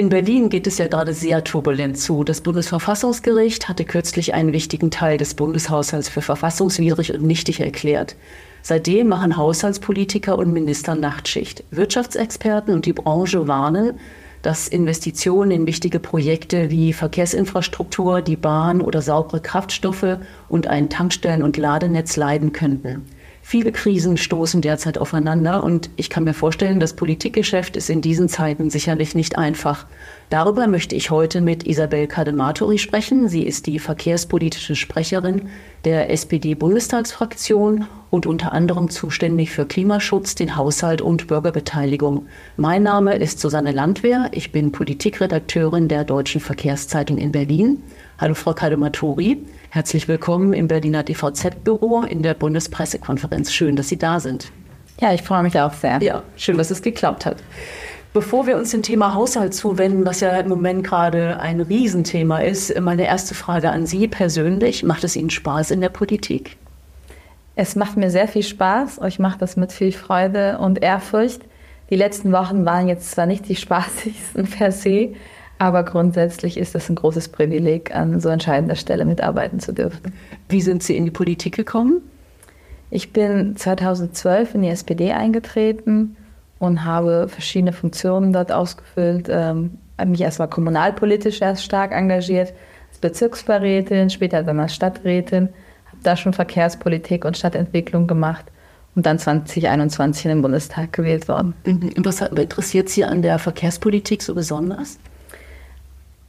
In Berlin geht es ja gerade sehr turbulent zu. Das Bundesverfassungsgericht hatte kürzlich einen wichtigen Teil des Bundeshaushalts für verfassungswidrig und nichtig erklärt. Seitdem machen Haushaltspolitiker und Minister Nachtschicht. Wirtschaftsexperten und die Branche warnen, dass Investitionen in wichtige Projekte wie Verkehrsinfrastruktur, die Bahn oder saubere Kraftstoffe und ein Tankstellen- und Ladenetz leiden könnten. Viele Krisen stoßen derzeit aufeinander und ich kann mir vorstellen, das Politikgeschäft ist in diesen Zeiten sicherlich nicht einfach. Darüber möchte ich heute mit Isabel Kadematori sprechen. Sie ist die verkehrspolitische Sprecherin der SPD-Bundestagsfraktion und unter anderem zuständig für Klimaschutz, den Haushalt und Bürgerbeteiligung. Mein Name ist Susanne Landwehr. Ich bin Politikredakteurin der Deutschen Verkehrszeitung in Berlin. Hallo Frau Kadematori. Herzlich willkommen im Berliner DVZ-Büro in der Bundespressekonferenz. Schön, dass Sie da sind. Ja, ich freue mich auch sehr. Ja, schön, dass es geklappt hat. Bevor wir uns dem Thema Haushalt zuwenden, was ja im Moment gerade ein Riesenthema ist, meine erste Frage an Sie persönlich. Macht es Ihnen Spaß in der Politik? Es macht mir sehr viel Spaß. Ich mache das mit viel Freude und Ehrfurcht. Die letzten Wochen waren jetzt zwar nicht die spaßigsten per se, aber grundsätzlich ist es ein großes Privileg, an so entscheidender Stelle mitarbeiten zu dürfen. Wie sind Sie in die Politik gekommen? Ich bin 2012 in die SPD eingetreten und habe verschiedene Funktionen dort ausgefüllt. Ähm, habe mich erstmal kommunalpolitisch erst stark engagiert, als Bezirksbeirätin, später dann als Stadträtin, habe da schon Verkehrspolitik und Stadtentwicklung gemacht und dann 2021 in den Bundestag gewählt worden. Mhm. Was interessiert Sie an der Verkehrspolitik so besonders?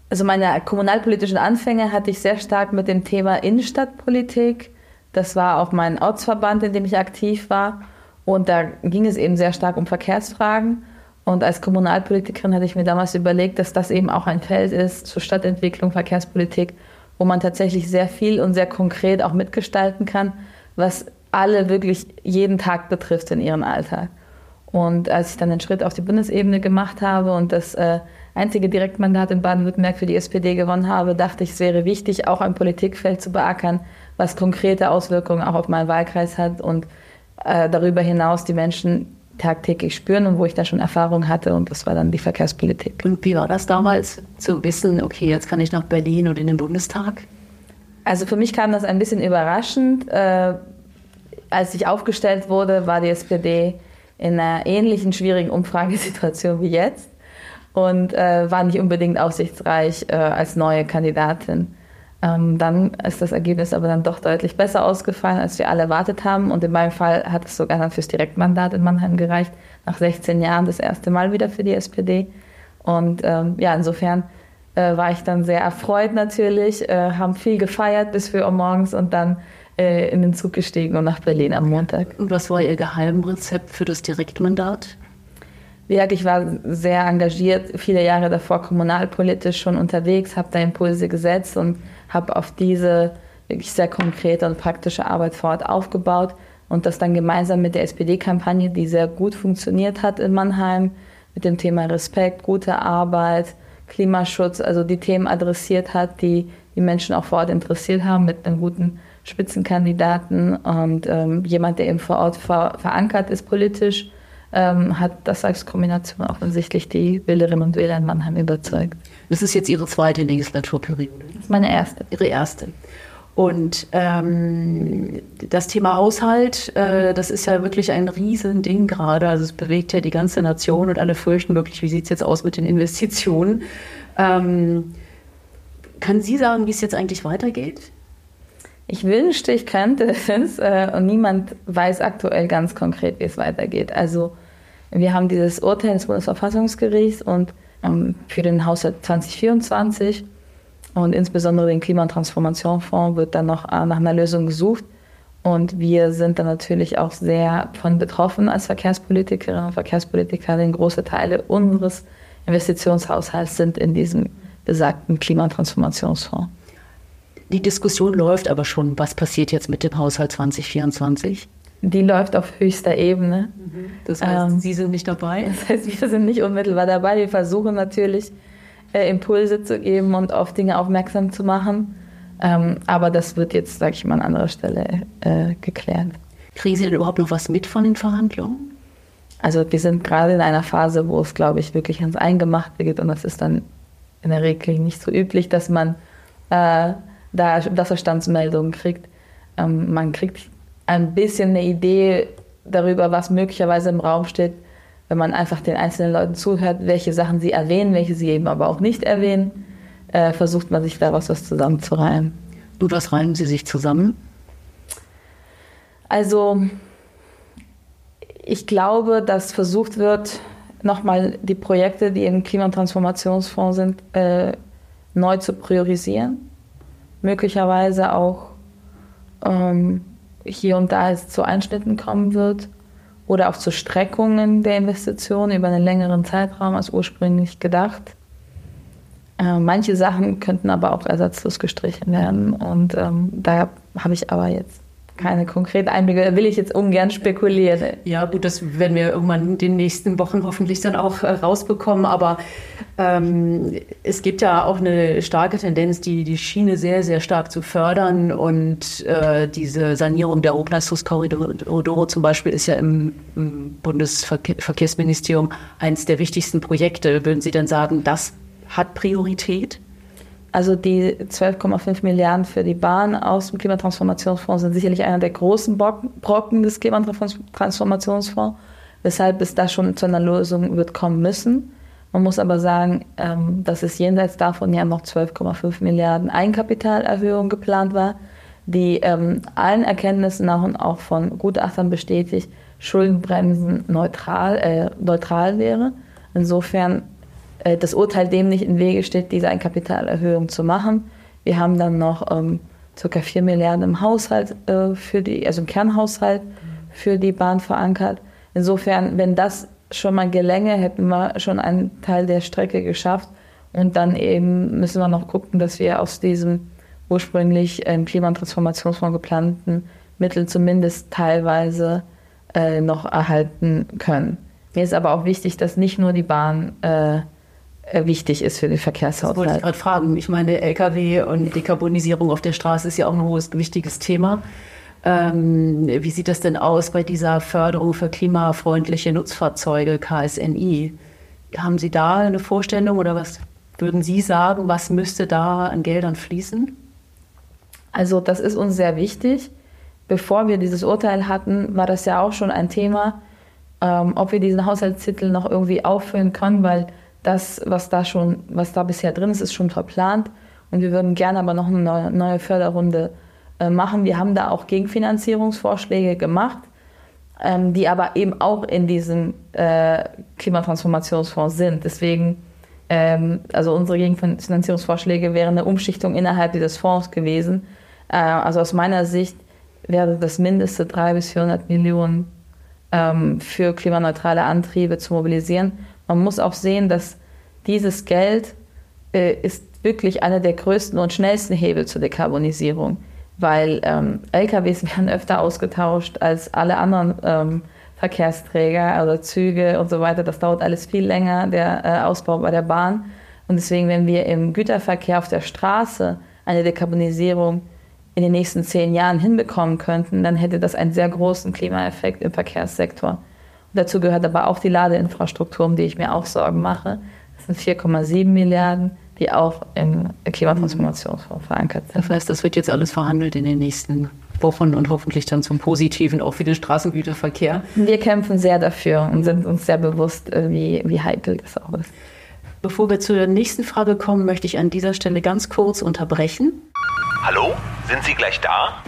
Also meine kommunalpolitischen Anfänge hatte ich sehr stark mit dem Thema Innenstadtpolitik. Das war auch mein Ortsverband, in dem ich aktiv war. Und da ging es eben sehr stark um Verkehrsfragen. Und als Kommunalpolitikerin hatte ich mir damals überlegt, dass das eben auch ein Feld ist zur Stadtentwicklung, Verkehrspolitik, wo man tatsächlich sehr viel und sehr konkret auch mitgestalten kann, was alle wirklich jeden Tag betrifft in ihrem Alltag. Und als ich dann den Schritt auf die Bundesebene gemacht habe und das äh, einzige Direktmandat in Baden-Württemberg für die SPD gewonnen habe, dachte ich, es wäre wichtig, auch ein Politikfeld zu beackern, was konkrete Auswirkungen auch auf meinen Wahlkreis hat und äh, darüber hinaus die Menschen tagtäglich spüren und wo ich da schon Erfahrung hatte und das war dann die Verkehrspolitik. Und wie war das damals zu wissen, okay, jetzt kann ich nach Berlin und in den Bundestag? Also für mich kam das ein bisschen überraschend. Äh, als ich aufgestellt wurde, war die SPD in einer ähnlichen schwierigen Umfragesituation wie jetzt und äh, war nicht unbedingt aussichtsreich äh, als neue Kandidatin. Ähm, dann ist das Ergebnis aber dann doch deutlich besser ausgefallen, als wir alle erwartet haben. Und in meinem Fall hat es sogar dann fürs Direktmandat in Mannheim gereicht. Nach 16 Jahren das erste Mal wieder für die SPD. Und ähm, ja, insofern äh, war ich dann sehr erfreut natürlich, äh, haben viel gefeiert bis 4 Uhr morgens und dann äh, in den Zug gestiegen und nach Berlin am Montag. Und was war Ihr Geheimrezept für das Direktmandat? Wie ich war sehr engagiert, viele Jahre davor kommunalpolitisch schon unterwegs, habe da Impulse gesetzt und habe auf diese wirklich sehr konkrete und praktische Arbeit vor Ort aufgebaut und das dann gemeinsam mit der SPD-Kampagne, die sehr gut funktioniert hat in Mannheim, mit dem Thema Respekt, gute Arbeit, Klimaschutz, also die Themen adressiert hat, die die Menschen auch vor Ort interessiert haben, mit einem guten Spitzenkandidaten und ähm, jemand, der eben vor Ort ver verankert ist politisch ähm, hat das als Kombination offensichtlich die Wählerinnen und Wähler in Mannheim überzeugt. Das ist jetzt Ihre zweite Legislaturperiode. Das ist meine erste. Ihre erste. Und ähm, das Thema Haushalt, äh, das ist ja wirklich ein Riesending gerade. Also es bewegt ja die ganze Nation und alle fürchten wirklich, wie sieht es jetzt aus mit den Investitionen. Ähm, können Sie sagen, wie es jetzt eigentlich weitergeht? Ich wünschte, ich könnte es äh, und niemand weiß aktuell ganz konkret, wie es weitergeht. Also wir haben dieses Urteil des Bundesverfassungsgerichts und ähm, für den Haushalt 2024 und insbesondere den Klima- und Transformationsfonds wird dann noch äh, nach einer Lösung gesucht. Und wir sind dann natürlich auch sehr von betroffen als Verkehrspolitikerinnen und Verkehrspolitiker, denn große Teile unseres Investitionshaushalts sind in diesem besagten Klima- und Transformationsfonds. Die Diskussion läuft aber schon. Was passiert jetzt mit dem Haushalt 2024? Die läuft auf höchster Ebene. Das heißt, ähm, Sie sind nicht dabei? Das heißt, wir sind nicht unmittelbar dabei. Wir versuchen natürlich, äh, Impulse zu geben und auf Dinge aufmerksam zu machen. Ähm, aber das wird jetzt, sage ich mal, an anderer Stelle äh, geklärt. Kriegen Sie denn überhaupt noch was mit von den Verhandlungen? Also wir sind gerade in einer Phase, wo es, glaube ich, wirklich ans Eingemachte geht und das ist dann in der Regel nicht so üblich, dass man äh, da Wasserstandsmeldungen kriegt. Ähm, man kriegt ein bisschen eine Idee darüber, was möglicherweise im Raum steht, wenn man einfach den einzelnen Leuten zuhört, welche Sachen sie erwähnen, welche sie eben aber auch nicht erwähnen, äh, versucht man sich daraus was zusammenzureimen. Und was reimen Sie sich zusammen? Also ich glaube, dass versucht wird, nochmal die Projekte, die im Klimatransformationsfonds sind, äh, neu zu priorisieren. Möglicherweise auch ähm, hier und da es zu Einschnitten kommen wird oder auch zu Streckungen der Investitionen über einen längeren Zeitraum als ursprünglich gedacht. Äh, manche Sachen könnten aber auch ersatzlos gestrichen werden und ähm, da habe ich aber jetzt keine konkreten Einblicke, da will ich jetzt ungern spekulieren. Ja, gut, das werden wir irgendwann in den nächsten Wochen hoffentlich dann auch äh, rausbekommen. Aber ähm, es gibt ja auch eine starke Tendenz, die, die Schiene sehr, sehr stark zu fördern. Und äh, diese Sanierung der Hochleistungskorridore zum Beispiel ist ja im, im Bundesverkehrsministerium eines der wichtigsten Projekte. Würden Sie dann sagen, das hat Priorität? Also die 12,5 Milliarden für die Bahn aus dem Klimatransformationsfonds sind sicherlich einer der großen Brocken des Klimatransformationsfonds, weshalb es da schon zu einer Lösung wird kommen müssen. Man muss aber sagen, ähm, dass es jenseits davon ja noch 12,5 Milliarden Eigenkapitalerhöhung geplant war, die ähm, allen Erkenntnissen nach und auch von Gutachtern bestätigt Schuldenbremsen neutral, äh, neutral wäre. Insofern äh, das Urteil dem nicht im Wege steht, diese Eigenkapitalerhöhung zu machen. Wir haben dann noch ähm, ca. 4 Milliarden im Haushalt äh, für die, also im Kernhaushalt für die Bahn verankert. Insofern, wenn das schon mal gelänge, hätten wir schon einen Teil der Strecke geschafft. Und dann eben müssen wir noch gucken, dass wir aus diesem ursprünglich im Klima- und Transformationsfonds geplanten Mittel zumindest teilweise äh, noch erhalten können. Mir ist aber auch wichtig, dass nicht nur die Bahn äh, wichtig ist für den Verkehrshaushalt. Das wollte ich gerade fragen. Ich meine, Lkw und Dekarbonisierung auf der Straße ist ja auch ein hohes, wichtiges Thema. Ähm, wie sieht das denn aus bei dieser Förderung für klimafreundliche Nutzfahrzeuge, KSNI? Haben Sie da eine Vorstellung oder was würden Sie sagen, was müsste da an Geldern fließen? Also das ist uns sehr wichtig. Bevor wir dieses Urteil hatten, war das ja auch schon ein Thema, ähm, ob wir diesen Haushaltstitel noch irgendwie auffüllen können, weil das, was da schon, was da bisher drin ist, ist schon verplant. Und wir würden gerne aber noch eine neue, Förderrunde äh, machen. Wir haben da auch Gegenfinanzierungsvorschläge gemacht, ähm, die aber eben auch in diesem äh, Klimatransformationsfonds sind. Deswegen, ähm, also unsere Gegenfinanzierungsvorschläge wären eine Umschichtung innerhalb dieses Fonds gewesen. Äh, also aus meiner Sicht wäre das Mindeste 300 bis 400 Millionen ähm, für klimaneutrale Antriebe zu mobilisieren. Man muss auch sehen, dass dieses Geld äh, ist wirklich einer der größten und schnellsten Hebel zur Dekarbonisierung, weil ähm, LKWs werden öfter ausgetauscht als alle anderen ähm, Verkehrsträger oder Züge und so weiter. Das dauert alles viel länger, der äh, Ausbau bei der Bahn. Und deswegen, wenn wir im Güterverkehr auf der Straße eine Dekarbonisierung in den nächsten zehn Jahren hinbekommen könnten, dann hätte das einen sehr großen Klimaeffekt im Verkehrssektor. Dazu gehört aber auch die Ladeinfrastruktur, um die ich mir auch Sorgen mache. Das sind 4,7 Milliarden, die auch im Klimatransformationsfonds verankert sind. Das heißt, das wird jetzt alles verhandelt in den nächsten Wochen und hoffentlich dann zum Positiven auch für den Straßengüterverkehr. Wir kämpfen sehr dafür und sind uns sehr bewusst, äh, wie, wie heikel das auch ist. Bevor wir zur nächsten Frage kommen, möchte ich an dieser Stelle ganz kurz unterbrechen. Hallo, sind Sie gleich da?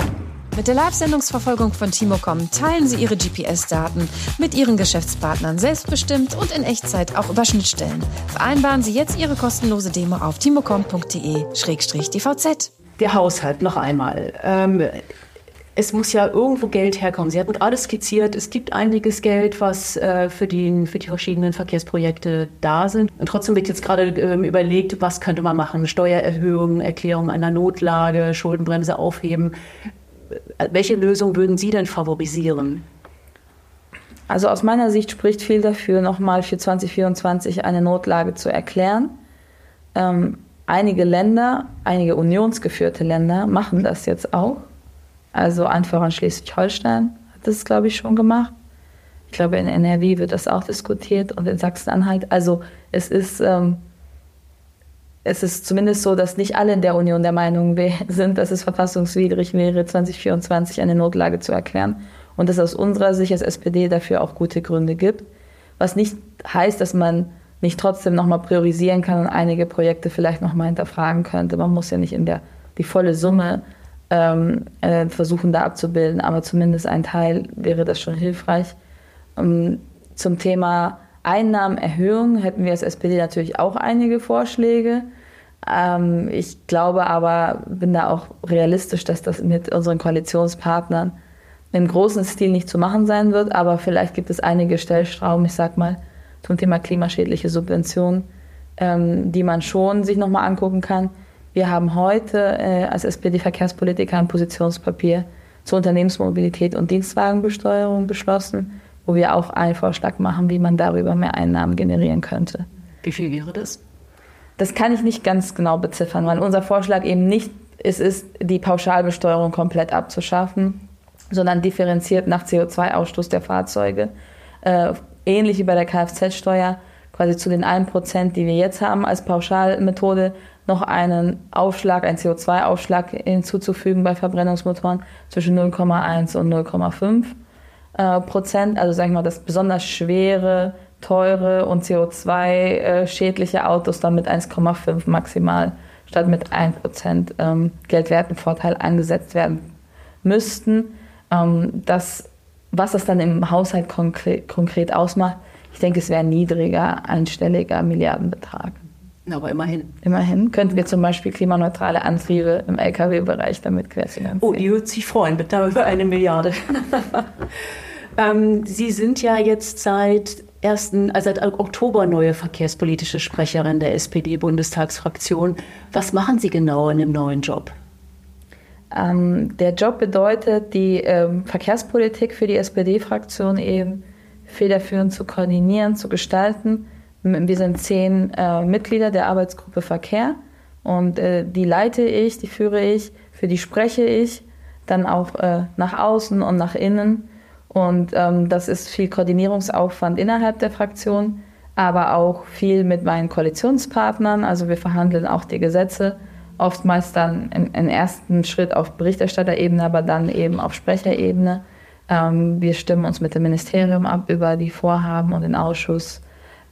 Mit der Live-Sendungsverfolgung von Timocom teilen Sie Ihre GPS-Daten mit Ihren Geschäftspartnern selbstbestimmt und in Echtzeit auch über Schnittstellen. Vereinbaren Sie jetzt Ihre kostenlose Demo auf timocom.de-dvz. Der Haushalt noch einmal. Ähm, es muss ja irgendwo Geld herkommen. Sie hatten gerade skizziert, es gibt einiges Geld, was äh, für, die, für die verschiedenen Verkehrsprojekte da sind. Und trotzdem wird jetzt gerade ähm, überlegt, was könnte man machen? Steuererhöhung, Erklärung einer Notlage, Schuldenbremse aufheben. Welche Lösung würden Sie denn favorisieren? Also aus meiner Sicht spricht viel dafür, nochmal für 2024 eine Notlage zu erklären. Ähm, einige Länder, einige unionsgeführte Länder machen das jetzt auch. Also einfach in Schleswig-Holstein hat das, glaube ich, schon gemacht. Ich glaube, in NRW wird das auch diskutiert und in Sachsen-Anhalt. Also es ist, ähm, es ist zumindest so, dass nicht alle in der Union der Meinung sind, dass es verfassungswidrig wäre, 2024 eine Notlage zu erklären. Und dass aus unserer Sicht als SPD dafür auch gute Gründe gibt. Was nicht heißt, dass man nicht trotzdem nochmal priorisieren kann und einige Projekte vielleicht nochmal hinterfragen könnte. Man muss ja nicht in der die volle Summe ähm, äh, versuchen da abzubilden, aber zumindest ein Teil wäre das schon hilfreich. Ähm, zum Thema Einnahmenerhöhung hätten wir als SPD natürlich auch einige Vorschläge. Ähm, ich glaube aber, bin da auch realistisch, dass das mit unseren Koalitionspartnern im großen Stil nicht zu machen sein wird, aber vielleicht gibt es einige Stellstrauben, ich sag mal, zum Thema klimaschädliche Subventionen, ähm, die man schon sich nochmal angucken kann. Wir haben heute äh, als SPD-Verkehrspolitiker ein Positionspapier zur Unternehmensmobilität und Dienstwagenbesteuerung beschlossen, wo wir auch einen Vorschlag machen, wie man darüber mehr Einnahmen generieren könnte. Wie viel wäre das? Das kann ich nicht ganz genau beziffern, weil unser Vorschlag eben nicht es ist, die Pauschalbesteuerung komplett abzuschaffen, sondern differenziert nach CO2-Ausstoß der Fahrzeuge. Äh, ähnlich wie bei der Kfz-Steuer, quasi zu den 1%, die wir jetzt haben als Pauschalmethode, noch einen Aufschlag, einen CO2-Aufschlag hinzuzufügen bei Verbrennungsmotoren zwischen 0,1 und 0,5 äh, Prozent. Also sagen wir mal, dass besonders schwere, teure und CO2-schädliche äh, Autos dann mit 1,5 maximal statt mit 1 Prozent ähm, Geldwertenvorteil eingesetzt werden müssten. Ähm, das, was das dann im Haushalt konkret, konkret ausmacht, ich denke, es wäre ein niedriger, einstelliger Milliardenbetrag. Aber immerhin. Immerhin könnten wir zum Beispiel klimaneutrale Antriebe im Lkw-Bereich damit querfinanzieren. Oh, die würde sich freuen, bitte über eine Milliarde. ähm, Sie sind ja jetzt seit 1., also seit Oktober neue verkehrspolitische Sprecherin der SPD-Bundestagsfraktion. Was machen Sie genau in dem neuen Job? Ähm, der Job bedeutet, die ähm, Verkehrspolitik für die SPD-Fraktion eben federführend zu koordinieren, zu gestalten wir sind zehn äh, Mitglieder der Arbeitsgruppe Verkehr und äh, die leite ich, die führe ich, für die spreche ich, dann auch äh, nach außen und nach innen. Und ähm, das ist viel Koordinierungsaufwand innerhalb der Fraktion, aber auch viel mit meinen Koalitionspartnern. Also wir verhandeln auch die Gesetze, oftmals dann im, im ersten Schritt auf Berichterstatterebene, aber dann eben auf Sprecherebene. Ähm, wir stimmen uns mit dem Ministerium ab über die Vorhaben und den Ausschuss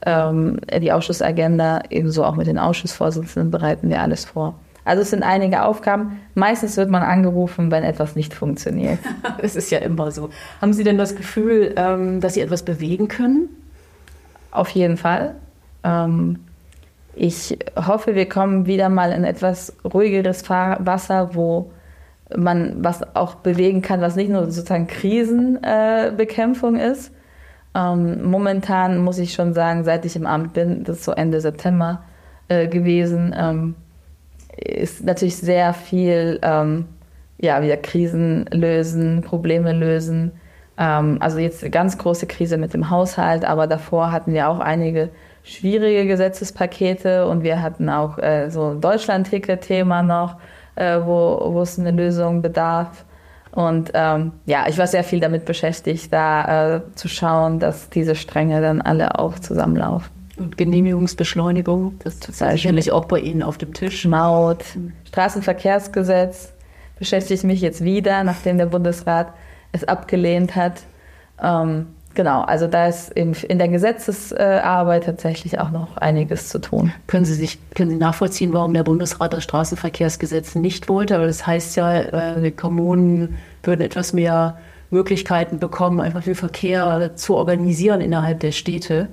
die Ausschussagenda, ebenso auch mit den Ausschussvorsitzenden bereiten wir alles vor. Also es sind einige Aufgaben. Meistens wird man angerufen, wenn etwas nicht funktioniert. Es ist ja immer so. Haben Sie denn das Gefühl, ähm, dass Sie etwas bewegen können? Auf jeden Fall. Ähm, ich hoffe, wir kommen wieder mal in etwas ruhigeres Wasser, wo man was auch bewegen kann, was nicht nur sozusagen Krisenbekämpfung ist, ähm, momentan muss ich schon sagen, seit ich im Amt bin, das ist so Ende September äh, gewesen, ähm, ist natürlich sehr viel, ähm, ja, wieder Krisen lösen, Probleme lösen. Ähm, also jetzt eine ganz große Krise mit dem Haushalt, aber davor hatten wir auch einige schwierige Gesetzespakete und wir hatten auch äh, so Deutschland-Ticket-Thema noch, äh, wo es eine Lösung bedarf. Und ähm, ja, ich war sehr viel damit beschäftigt, da äh, zu schauen, dass diese Stränge dann alle auch zusammenlaufen. Und Genehmigungsbeschleunigung, das ist sicherlich auch bei Ihnen auf dem Tisch. Maut, Straßenverkehrsgesetz beschäftige ich mich jetzt wieder, nachdem der Bundesrat es abgelehnt hat. Ähm, Genau, also da ist in, in der Gesetzesarbeit tatsächlich auch noch einiges zu tun. Können Sie sich können Sie nachvollziehen, warum der Bundesrat das Straßenverkehrsgesetz nicht wollte? Aber das heißt ja, äh, die Kommunen würden etwas mehr Möglichkeiten bekommen, einfach den Verkehr zu organisieren innerhalb der Städte.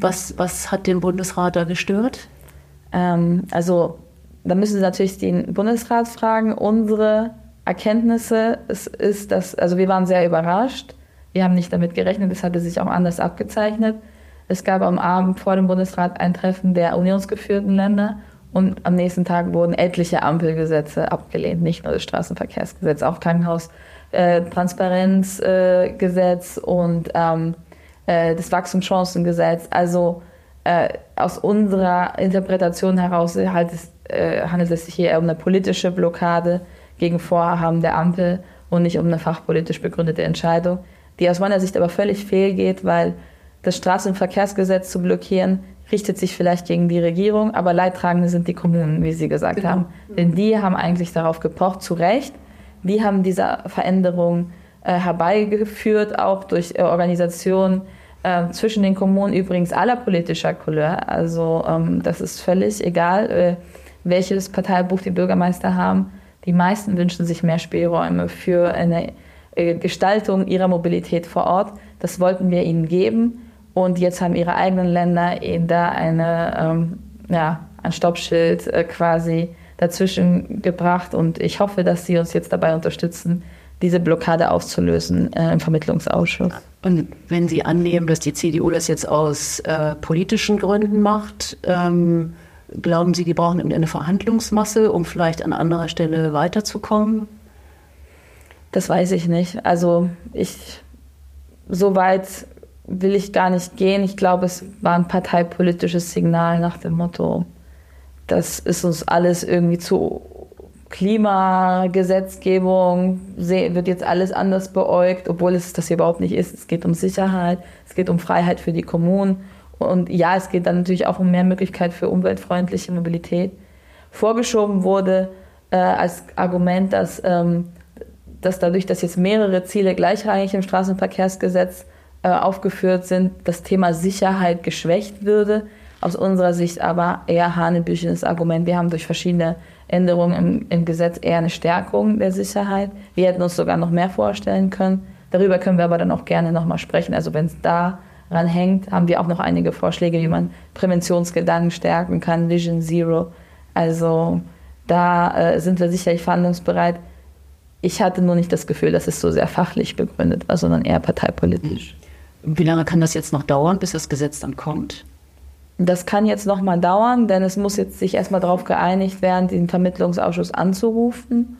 Was, was hat den Bundesrat da gestört? Ähm, also da müssen Sie natürlich den Bundesrat fragen. Unsere Erkenntnisse es ist, dass, also wir waren sehr überrascht. Wir haben nicht damit gerechnet, es hatte sich auch anders abgezeichnet. Es gab am Abend vor dem Bundesrat ein Treffen der unionsgeführten Länder und am nächsten Tag wurden etliche Ampelgesetze abgelehnt, nicht nur das Straßenverkehrsgesetz, auch Krankenhaustransparenzgesetz äh, und ähm, äh, das Wachstumschancengesetz. Also äh, aus unserer Interpretation heraus halt es, äh, handelt es sich hier um eine politische Blockade gegen Vorhaben der Ampel und nicht um eine fachpolitisch begründete Entscheidung, die aus meiner Sicht aber völlig fehlgeht, weil das Straßenverkehrsgesetz zu blockieren richtet sich vielleicht gegen die Regierung, aber Leidtragende sind die Kommunen, wie Sie gesagt genau. haben. Denn die haben eigentlich darauf gepocht, zu Recht. Die haben diese Veränderung äh, herbeigeführt, auch durch äh, Organisationen äh, zwischen den Kommunen, übrigens aller politischer Couleur. Also ähm, das ist völlig egal, äh, welches Parteibuch die Bürgermeister haben. Die meisten wünschen sich mehr Spielräume für eine Gestaltung ihrer Mobilität vor Ort. Das wollten wir ihnen geben. Und jetzt haben ihre eigenen Länder eben da eine, ähm, ja, ein Stoppschild äh, quasi dazwischen gebracht. Und ich hoffe, dass sie uns jetzt dabei unterstützen, diese Blockade aufzulösen äh, im Vermittlungsausschuss. Und wenn Sie annehmen, dass die CDU das jetzt aus äh, politischen Gründen macht, ähm, glauben Sie, die brauchen eine Verhandlungsmasse, um vielleicht an anderer Stelle weiterzukommen? Das weiß ich nicht. Also ich so weit will ich gar nicht gehen. Ich glaube, es war ein parteipolitisches Signal nach dem Motto, das ist uns alles irgendwie zu Klimagesetzgebung, wird jetzt alles anders beäugt, obwohl es das hier überhaupt nicht ist. Es geht um Sicherheit, es geht um Freiheit für die Kommunen und ja, es geht dann natürlich auch um mehr Möglichkeit für umweltfreundliche Mobilität. Vorgeschoben wurde äh, als Argument, dass, ähm, dass dadurch, dass jetzt mehrere Ziele gleichrangig im Straßenverkehrsgesetz äh, aufgeführt sind, das Thema Sicherheit geschwächt würde. Aus unserer Sicht aber eher hanebüchenes Argument. Wir haben durch verschiedene Änderungen im, im, Gesetz eher eine Stärkung der Sicherheit. Wir hätten uns sogar noch mehr vorstellen können. Darüber können wir aber dann auch gerne nochmal sprechen. Also wenn es daran hängt, haben wir auch noch einige Vorschläge, wie man Präventionsgedanken stärken kann, Vision Zero. Also da äh, sind wir sicherlich verhandlungsbereit. Ich hatte nur nicht das Gefühl, dass es so sehr fachlich begründet war, sondern eher parteipolitisch. Wie lange kann das jetzt noch dauern, bis das Gesetz dann kommt? Das kann jetzt noch mal dauern, denn es muss jetzt sich erstmal darauf geeinigt werden, den Vermittlungsausschuss anzurufen.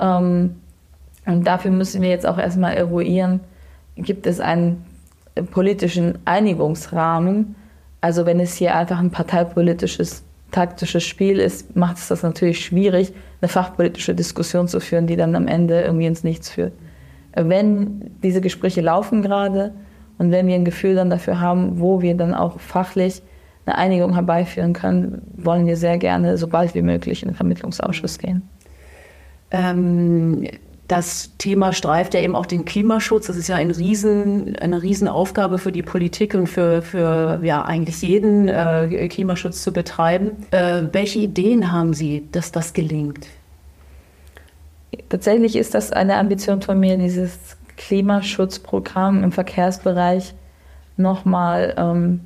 Ähm, und dafür müssen wir jetzt auch erstmal eruieren, gibt es einen politischen Einigungsrahmen. Also wenn es hier einfach ein parteipolitisches, taktisches Spiel ist, macht es das natürlich schwierig, eine fachpolitische Diskussion zu führen, die dann am Ende irgendwie ins Nichts führt. Wenn diese Gespräche laufen gerade, und wenn wir ein Gefühl dann dafür haben, wo wir dann auch fachlich eine Einigung herbeiführen können, wollen wir sehr gerne so bald wie möglich in den Vermittlungsausschuss gehen. Ähm, das Thema streift ja eben auch den Klimaschutz. Das ist ja ein Riesen, eine Riesenaufgabe für die Politik und für, für ja, eigentlich jeden äh, Klimaschutz zu betreiben. Äh, welche Ideen haben Sie, dass das gelingt? Tatsächlich ist das eine Ambition von mir, dieses Klimaschutzprogramm im Verkehrsbereich nochmal ähm,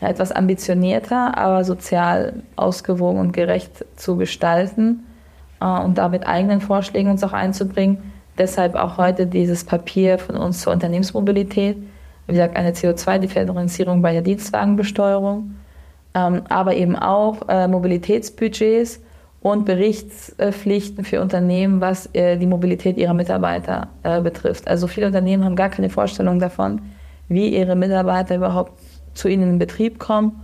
etwas ambitionierter, aber sozial ausgewogen und gerecht zu gestalten und da mit eigenen Vorschlägen uns auch einzubringen. Deshalb auch heute dieses Papier von uns zur Unternehmensmobilität. Wie gesagt, eine CO2-Differenzierung bei der Dienstwagenbesteuerung, ähm, aber eben auch äh, Mobilitätsbudgets und Berichtspflichten für Unternehmen, was äh, die Mobilität ihrer Mitarbeiter äh, betrifft. Also viele Unternehmen haben gar keine Vorstellung davon, wie ihre Mitarbeiter überhaupt zu ihnen in Betrieb kommen.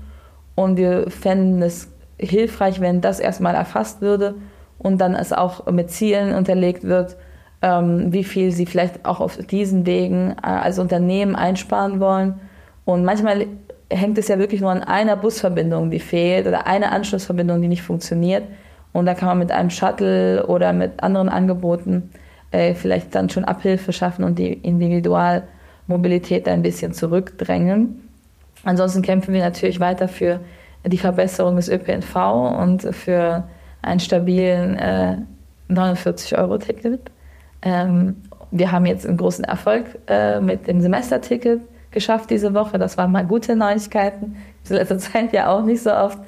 Und wir fänden es hilfreich, wenn das erstmal erfasst würde und dann es auch mit Zielen unterlegt wird, ähm, wie viel sie vielleicht auch auf diesen Wegen äh, als Unternehmen einsparen wollen. Und manchmal hängt es ja wirklich nur an einer Busverbindung, die fehlt oder einer Anschlussverbindung, die nicht funktioniert. Und da kann man mit einem Shuttle oder mit anderen Angeboten äh, vielleicht dann schon Abhilfe schaffen und die Individualmobilität ein bisschen zurückdrängen. Ansonsten kämpfen wir natürlich weiter für die Verbesserung des ÖPNV und für einen stabilen äh, 49-Euro-Ticket. Ähm, wir haben jetzt einen großen Erfolg äh, mit dem Semesterticket geschafft diese Woche. Das waren mal gute Neuigkeiten. In letzter Zeit ja auch nicht so oft.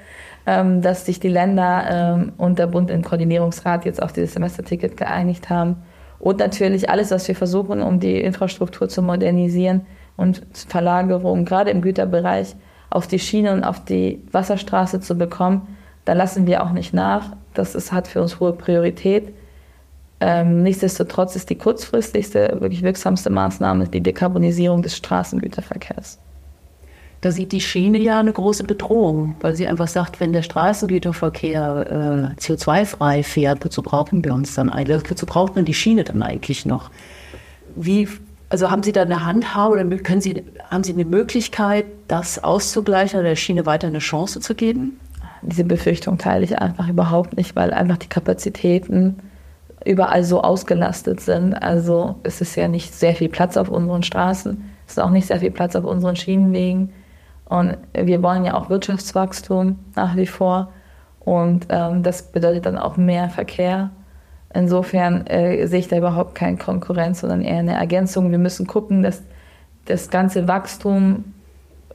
ähm, dass sich die Länder ähm, und der Bund im Koordinierungsrat jetzt auf dieses Semesterticket geeinigt haben. Und natürlich alles, was wir versuchen, um die Infrastruktur zu modernisieren und Verlagerung, gerade im Güterbereich, auf die Schiene und auf die Wasserstraße zu bekommen, da lassen wir auch nicht nach. Das ist, hat für uns hohe Priorität. Ähm, nichtsdestotrotz ist die kurzfristigste, wirklich wirksamste Maßnahme die Dekarbonisierung des Straßengüterverkehrs. Da sieht die Schiene ja eine große Bedrohung, weil sie einfach sagt, wenn der Straßengüterverkehr äh, CO2-frei fährt, wozu brauchen wir uns dann eigentlich? Wozu braucht man die Schiene dann eigentlich noch? Wie, also haben Sie da eine Handhabe oder können Sie, haben Sie eine Möglichkeit, das auszugleichen oder der Schiene weiter eine Chance zu geben? Diese Befürchtung teile ich einfach überhaupt nicht, weil einfach die Kapazitäten überall so ausgelastet sind. Also es ist ja nicht sehr viel Platz auf unseren Straßen, es ist auch nicht sehr viel Platz auf unseren Schienenwegen. Und wir wollen ja auch Wirtschaftswachstum nach wie vor. Und ähm, das bedeutet dann auch mehr Verkehr. Insofern äh, sehe ich da überhaupt keine Konkurrenz, sondern eher eine Ergänzung. Wir müssen gucken, dass das ganze Wachstum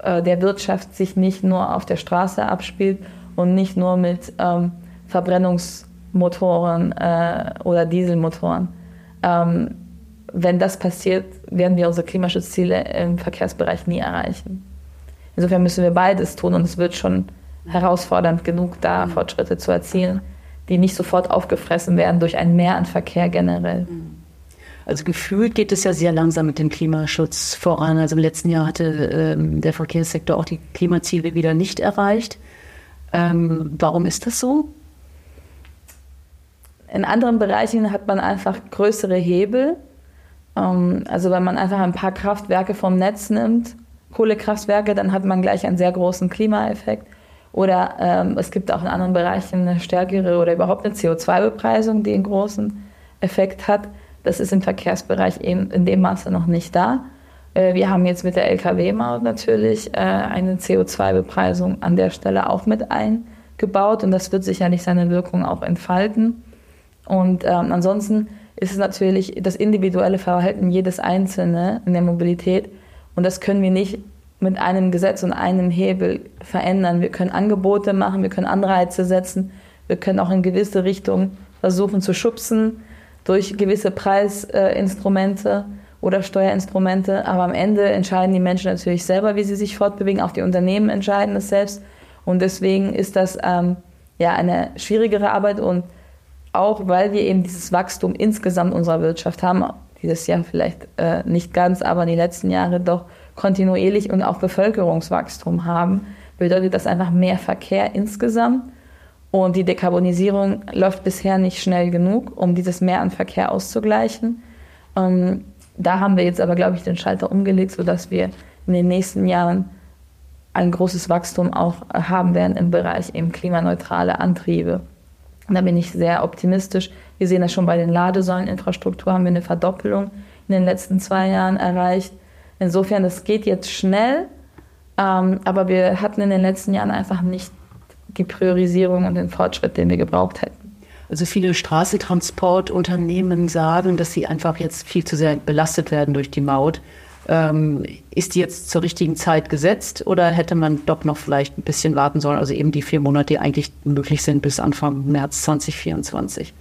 äh, der Wirtschaft sich nicht nur auf der Straße abspielt und nicht nur mit ähm, Verbrennungsmotoren äh, oder Dieselmotoren. Ähm, wenn das passiert, werden wir unsere Klimaschutzziele im Verkehrsbereich nie erreichen. Insofern müssen wir beides tun und es wird schon herausfordernd genug, da mhm. Fortschritte zu erzielen, die nicht sofort aufgefressen werden durch ein Mehr an Verkehr generell. Mhm. Also gefühlt geht es ja sehr langsam mit dem Klimaschutz voran. Also im letzten Jahr hatte ähm, der Verkehrssektor auch die Klimaziele wieder nicht erreicht. Ähm, warum ist das so? In anderen Bereichen hat man einfach größere Hebel. Ähm, also wenn man einfach ein paar Kraftwerke vom Netz nimmt Kohlekraftwerke, dann hat man gleich einen sehr großen Klimaeffekt. Oder ähm, es gibt auch in anderen Bereichen eine stärkere oder überhaupt eine CO2-Bepreisung, die einen großen Effekt hat. Das ist im Verkehrsbereich eben in dem Maße noch nicht da. Äh, wir haben jetzt mit der Lkw-Maut natürlich äh, eine CO2-Bepreisung an der Stelle auch mit eingebaut und das wird sicherlich seine Wirkung auch entfalten. Und ähm, ansonsten ist es natürlich das individuelle Verhalten jedes Einzelne in der Mobilität, und das können wir nicht mit einem Gesetz und einem Hebel verändern. Wir können Angebote machen, wir können Anreize setzen, wir können auch in gewisse Richtungen versuchen zu schubsen durch gewisse Preisinstrumente oder Steuerinstrumente. Aber am Ende entscheiden die Menschen natürlich selber, wie sie sich fortbewegen. Auch die Unternehmen entscheiden es selbst. Und deswegen ist das ähm, ja eine schwierigere Arbeit und auch weil wir eben dieses Wachstum insgesamt unserer Wirtschaft haben, dieses Jahr vielleicht äh, nicht ganz, aber die letzten Jahre doch kontinuierlich und auch Bevölkerungswachstum haben, bedeutet das einfach mehr Verkehr insgesamt. Und die Dekarbonisierung läuft bisher nicht schnell genug, um dieses Mehr an Verkehr auszugleichen. Ähm, da haben wir jetzt aber, glaube ich, den Schalter umgelegt, sodass wir in den nächsten Jahren ein großes Wachstum auch haben werden im Bereich eben klimaneutrale Antriebe. Und da bin ich sehr optimistisch. Wir sehen das schon bei den Ladesäuleninfrastruktur, haben wir eine Verdoppelung in den letzten zwei Jahren erreicht. Insofern, das geht jetzt schnell, ähm, aber wir hatten in den letzten Jahren einfach nicht die Priorisierung und den Fortschritt, den wir gebraucht hätten. Also viele Straßentransportunternehmen sagen, dass sie einfach jetzt viel zu sehr belastet werden durch die Maut. Ähm, ist die jetzt zur richtigen Zeit gesetzt oder hätte man doch noch vielleicht ein bisschen warten sollen? Also eben die vier Monate, die eigentlich möglich sind bis Anfang März 2024.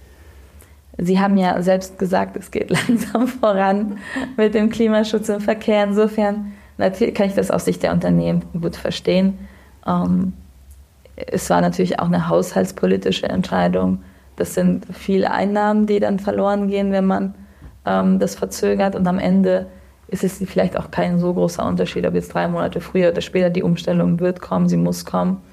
Sie haben ja selbst gesagt, es geht langsam voran mit dem Klimaschutz im Verkehr. Insofern natürlich kann ich das aus Sicht der Unternehmen gut verstehen. Ähm, es war natürlich auch eine haushaltspolitische Entscheidung. Das sind viele Einnahmen, die dann verloren gehen, wenn man ähm, das verzögert. Und am Ende ist es vielleicht auch kein so großer Unterschied, ob jetzt drei Monate früher oder später die Umstellung wird kommen, sie muss kommen.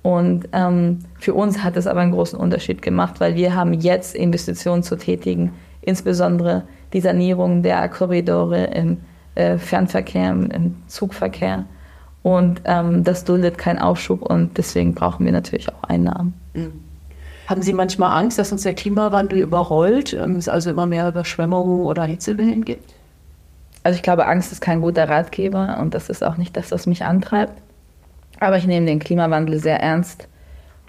Und ähm, für uns hat es aber einen großen Unterschied gemacht, weil wir haben jetzt Investitionen zu tätigen, insbesondere die Sanierung der Korridore im äh, Fernverkehr, im Zugverkehr. Und ähm, das duldet keinen Aufschub und deswegen brauchen wir natürlich auch Einnahmen. Mhm. Haben Sie manchmal Angst, dass uns der Klimawandel überrollt, ähm, es also immer mehr Überschwemmungen oder Hitzewellen gibt? Also ich glaube, Angst ist kein guter Ratgeber und das ist auch nicht das, was mich antreibt. Aber ich nehme den Klimawandel sehr ernst.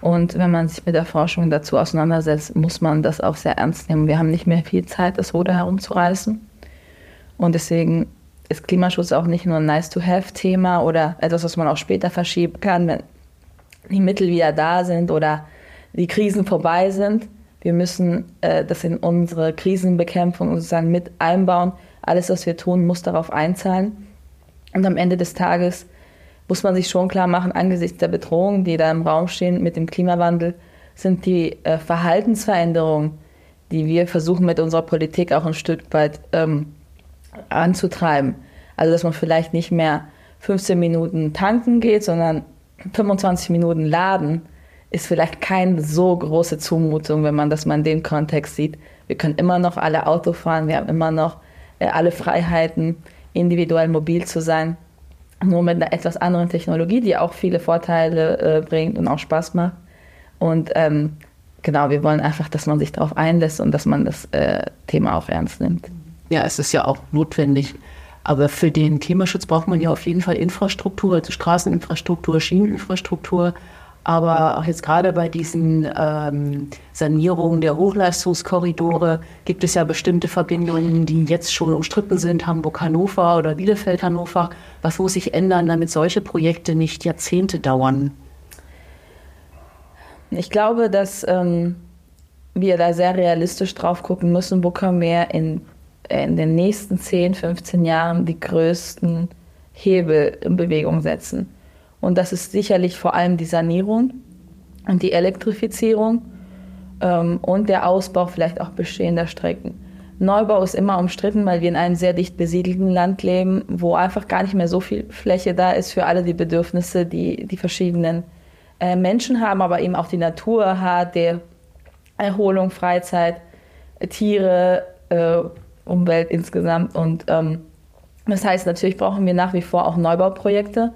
Und wenn man sich mit der Forschung dazu auseinandersetzt, muss man das auch sehr ernst nehmen. Wir haben nicht mehr viel Zeit, das Ruder herumzureißen. Und deswegen ist Klimaschutz auch nicht nur ein Nice-to-have-Thema oder etwas, was man auch später verschieben kann, wenn die Mittel wieder da sind oder die Krisen vorbei sind. Wir müssen äh, das in unsere Krisenbekämpfung sozusagen mit einbauen. Alles, was wir tun, muss darauf einzahlen. Und am Ende des Tages muss man sich schon klar machen, angesichts der Bedrohungen, die da im Raum stehen mit dem Klimawandel, sind die äh, Verhaltensveränderungen, die wir versuchen mit unserer Politik auch ein Stück weit ähm, anzutreiben. Also dass man vielleicht nicht mehr 15 Minuten tanken geht, sondern 25 Minuten laden, ist vielleicht keine so große Zumutung, wenn man das mal in dem Kontext sieht. Wir können immer noch alle Auto fahren, wir haben immer noch äh, alle Freiheiten, individuell mobil zu sein, nur mit einer etwas anderen Technologie, die auch viele Vorteile äh, bringt und auch Spaß macht. Und ähm, genau, wir wollen einfach, dass man sich darauf einlässt und dass man das äh, Thema auch ernst nimmt. Ja, es ist ja auch notwendig. Aber für den Klimaschutz braucht man ja auf jeden Fall Infrastruktur, also Straßeninfrastruktur, Schieneninfrastruktur. Aber auch jetzt gerade bei diesen ähm, Sanierungen der Hochleistungskorridore gibt es ja bestimmte Verbindungen, die jetzt schon umstritten sind, Hamburg-Hannover oder Bielefeld-Hannover. Was muss sich ändern, damit solche Projekte nicht Jahrzehnte dauern? Ich glaube, dass ähm, wir da sehr realistisch drauf gucken müssen, wo können wir in, in den nächsten 10, 15 Jahren die größten Hebel in Bewegung setzen. Und das ist sicherlich vor allem die Sanierung und die Elektrifizierung ähm, und der Ausbau vielleicht auch bestehender Strecken. Neubau ist immer umstritten, weil wir in einem sehr dicht besiedelten Land leben, wo einfach gar nicht mehr so viel Fläche da ist für alle die Bedürfnisse, die die verschiedenen äh, Menschen haben, aber eben auch die Natur hat, der Erholung, Freizeit, Tiere, äh, Umwelt insgesamt. Und ähm, das heißt, natürlich brauchen wir nach wie vor auch Neubauprojekte.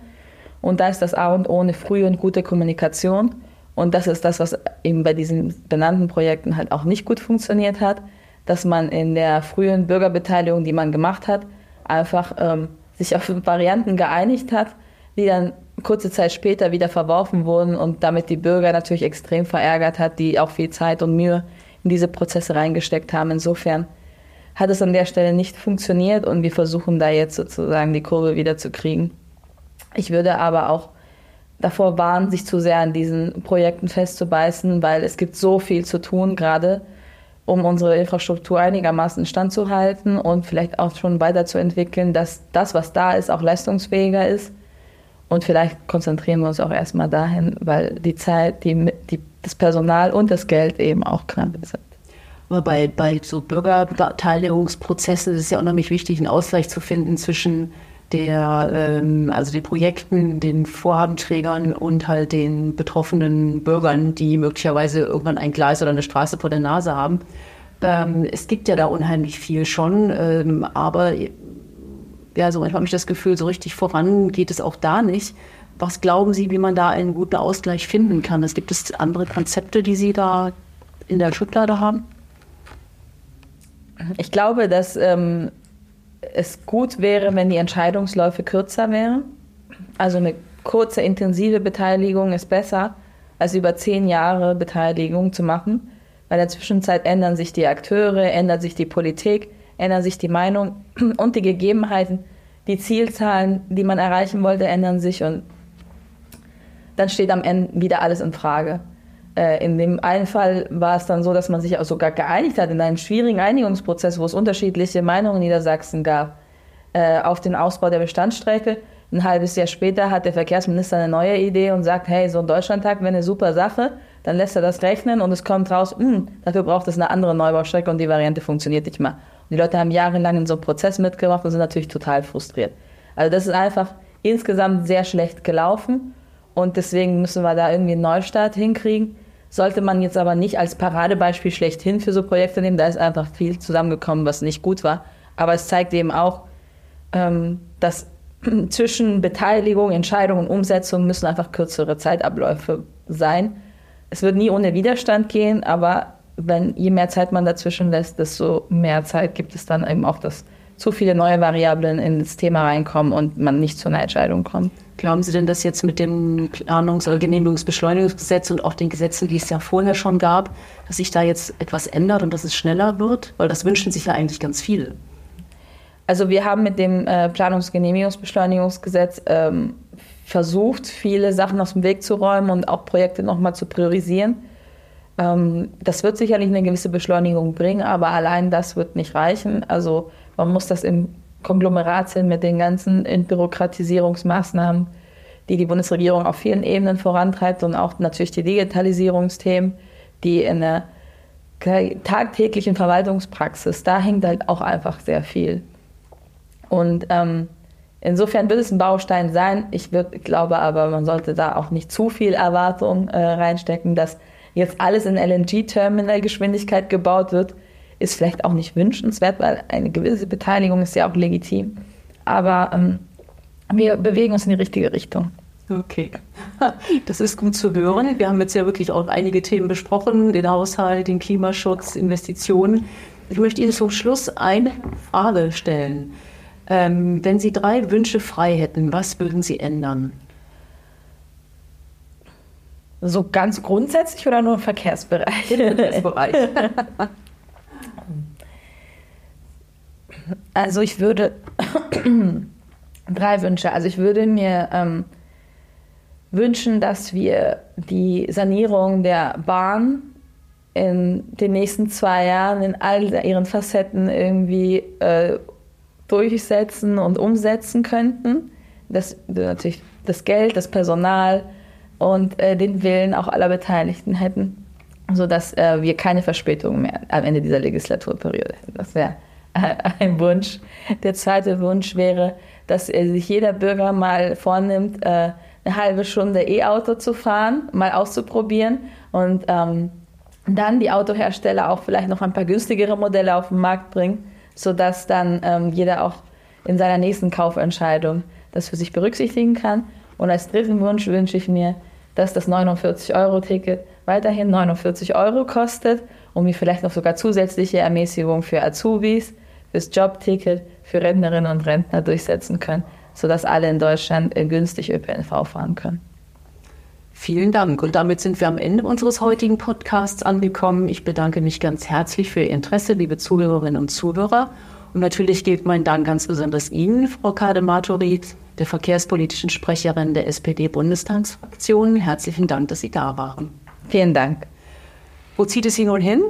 Und da ist das A und O eine frühe und gute Kommunikation. Und das ist das, was eben bei diesen benannten Projekten halt auch nicht gut funktioniert hat, dass man in der frühen Bürgerbeteiligung, die man gemacht hat, einfach ähm, sich auf Varianten geeinigt hat, die dann kurze Zeit später wieder verworfen wurden und damit die Bürger natürlich extrem verärgert hat, die auch viel Zeit und Mühe in diese Prozesse reingesteckt haben. Insofern hat es an der Stelle nicht funktioniert und wir versuchen da jetzt sozusagen die Kurve wieder zu kriegen. Ich würde aber auch davor warnen, sich zu sehr an diesen Projekten festzubeißen, weil es gibt so viel zu tun, gerade um unsere Infrastruktur einigermaßen standzuhalten und vielleicht auch schon weiterzuentwickeln, dass das, was da ist, auch leistungsfähiger ist und vielleicht konzentrieren wir uns auch erstmal dahin, weil die Zeit, die, die, das Personal und das Geld eben auch knapp sind. Aber bei, bei so Bürgerbeteiligungsprozessen ist es ja unheimlich wichtig, einen Ausgleich zu finden zwischen der, ähm, also den Projekten, den Vorhabenträgern und halt den betroffenen Bürgern, die möglicherweise irgendwann ein Gleis oder eine Straße vor der Nase haben. Ähm, es gibt ja da unheimlich viel schon, ähm, aber ja, so manchmal habe ich das Gefühl, so richtig voran geht es auch da nicht. Was glauben Sie, wie man da einen guten Ausgleich finden kann? Es gibt es andere Konzepte, die Sie da in der Schublade haben? Ich glaube, dass ähm, es gut wäre, wenn die Entscheidungsläufe kürzer wären. Also eine kurze, intensive Beteiligung ist besser, als über zehn Jahre Beteiligung zu machen. Weil in der Zwischenzeit ändern sich die Akteure, ändert sich die Politik ändern sich die Meinung und die Gegebenheiten, die Zielzahlen, die man erreichen wollte, ändern sich und dann steht am Ende wieder alles in Frage. Äh, in dem einen Fall war es dann so, dass man sich auch sogar geeinigt hat in einem schwierigen Einigungsprozess, wo es unterschiedliche Meinungen in Niedersachsen gab, äh, auf den Ausbau der Bestandsstrecke. Ein halbes Jahr später hat der Verkehrsminister eine neue Idee und sagt, hey, so ein Deutschlandtag wäre eine super Sache. Dann lässt er das rechnen und es kommt raus, mh, hm, dafür braucht es eine andere Neubaustrecke und die Variante funktioniert nicht mehr. Die Leute haben jahrelang in so einem Prozess mitgemacht und sind natürlich total frustriert. Also das ist einfach insgesamt sehr schlecht gelaufen und deswegen müssen wir da irgendwie einen Neustart hinkriegen. Sollte man jetzt aber nicht als Paradebeispiel schlechthin für so Projekte nehmen, da ist einfach viel zusammengekommen, was nicht gut war. Aber es zeigt eben auch, ähm, dass zwischen Beteiligung, Entscheidung und Umsetzung müssen einfach kürzere Zeitabläufe sein. Es wird nie ohne Widerstand gehen, aber wenn je mehr Zeit man dazwischen lässt, desto mehr Zeit gibt es dann eben auch, dass zu viele neue Variablen ins Thema reinkommen und man nicht zu einer Entscheidung kommt. Glauben Sie denn, dass jetzt mit dem Planungs- oder Genehmigungsbeschleunigungsgesetz und auch den Gesetzen, die es ja vorher schon gab, dass sich da jetzt etwas ändert und dass es schneller wird? Weil das wünschen sich ja eigentlich ganz viele. Also wir haben mit dem äh, Planungs- und Genehmigungsbeschleunigungsgesetz ähm, versucht, viele Sachen aus dem Weg zu räumen und auch Projekte nochmal zu priorisieren. Ähm, das wird sicherlich eine gewisse Beschleunigung bringen, aber allein das wird nicht reichen. Also man muss das im Konglomerat sehen mit den ganzen Entbürokratisierungsmaßnahmen, die die Bundesregierung auf vielen Ebenen vorantreibt und auch natürlich die Digitalisierungsthemen, die in der tagtäglichen Verwaltungspraxis, da hängt halt auch einfach sehr viel. Und ähm, insofern wird es ein Baustein sein. Ich würd, glaube aber, man sollte da auch nicht zu viel Erwartung äh, reinstecken, dass jetzt alles in LNG-Terminal-Geschwindigkeit gebaut wird, ist vielleicht auch nicht wünschenswert, weil eine gewisse Beteiligung ist ja auch legitim. Aber ähm, wir bewegen uns in die richtige Richtung. Okay, das ist gut zu hören. Wir haben jetzt ja wirklich auch einige Themen besprochen, den Haushalt, den Klimaschutz, Investitionen. Ich möchte Ihnen zum Schluss eine Frage stellen. Ähm, wenn Sie drei Wünsche frei hätten, was würden Sie ändern? So ganz grundsätzlich oder nur im Verkehrsbereich? Im Verkehrsbereich. also ich würde drei Wünsche. Also ich würde mir ähm, wünschen, dass wir die Sanierung der Bahn in den nächsten zwei Jahren in all ihren Facetten irgendwie äh, durchsetzen und umsetzen könnten. Das natürlich das Geld, das Personal und äh, den Willen auch aller Beteiligten hätten, sodass äh, wir keine Verspätungen mehr am Ende dieser Legislaturperiode hätten. Das wäre ein Wunsch. Der zweite Wunsch wäre, dass sich jeder Bürger mal vornimmt, äh, eine halbe Stunde E-Auto zu fahren, mal auszuprobieren und ähm, dann die Autohersteller auch vielleicht noch ein paar günstigere Modelle auf den Markt bringen, sodass dann ähm, jeder auch in seiner nächsten Kaufentscheidung das für sich berücksichtigen kann. Und als dritten Wunsch wünsche ich mir, dass das 49-Euro-Ticket weiterhin 49 Euro kostet und wir vielleicht noch sogar zusätzliche Ermäßigung für Azubis, fürs Jobticket, für Rentnerinnen und Rentner durchsetzen können sodass alle in Deutschland äh, günstig ÖPNV fahren können. Vielen Dank. Und damit sind wir am Ende unseres heutigen Podcasts angekommen. Ich bedanke mich ganz herzlich für Ihr Interesse, liebe Zuhörerinnen und Zuhörer. Und natürlich gilt mein Dank ganz besonders Ihnen, Frau Kadematori, der verkehrspolitischen Sprecherin der SPD-Bundestagsfraktion. Herzlichen Dank, dass Sie da waren. Vielen Dank. Wo zieht es Sie nun hin?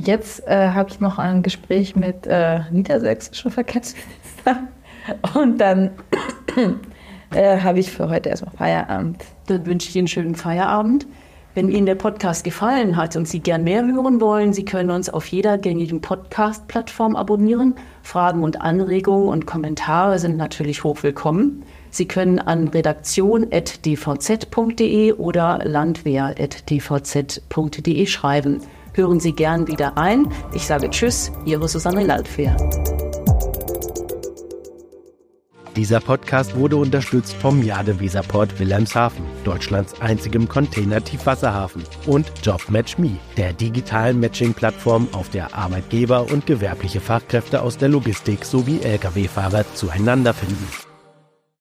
Jetzt äh, habe ich noch ein Gespräch mit äh, niedersächsischen Verkehrsminister. Und dann äh, habe ich für heute erstmal Feierabend. Dann wünsche ich Ihnen einen schönen Feierabend. Wenn Ihnen der Podcast gefallen hat und Sie gern mehr hören wollen, Sie können uns auf jeder gängigen Podcast-Plattform abonnieren. Fragen und Anregungen und Kommentare sind natürlich hochwillkommen. Sie können an redaktion.dvz.de oder landwehr.dvz.de schreiben. Hören Sie gern wieder ein. Ich sage Tschüss, Ihre Susanne Landwehr. Dieser Podcast wurde unterstützt vom Jade Weserport Wilhelmshaven, Deutschlands einzigem Container-Tiefwasserhafen, und JobMatchMe, der digitalen Matching-Plattform, auf der Arbeitgeber und gewerbliche Fachkräfte aus der Logistik sowie Lkw-Fahrer zueinander finden.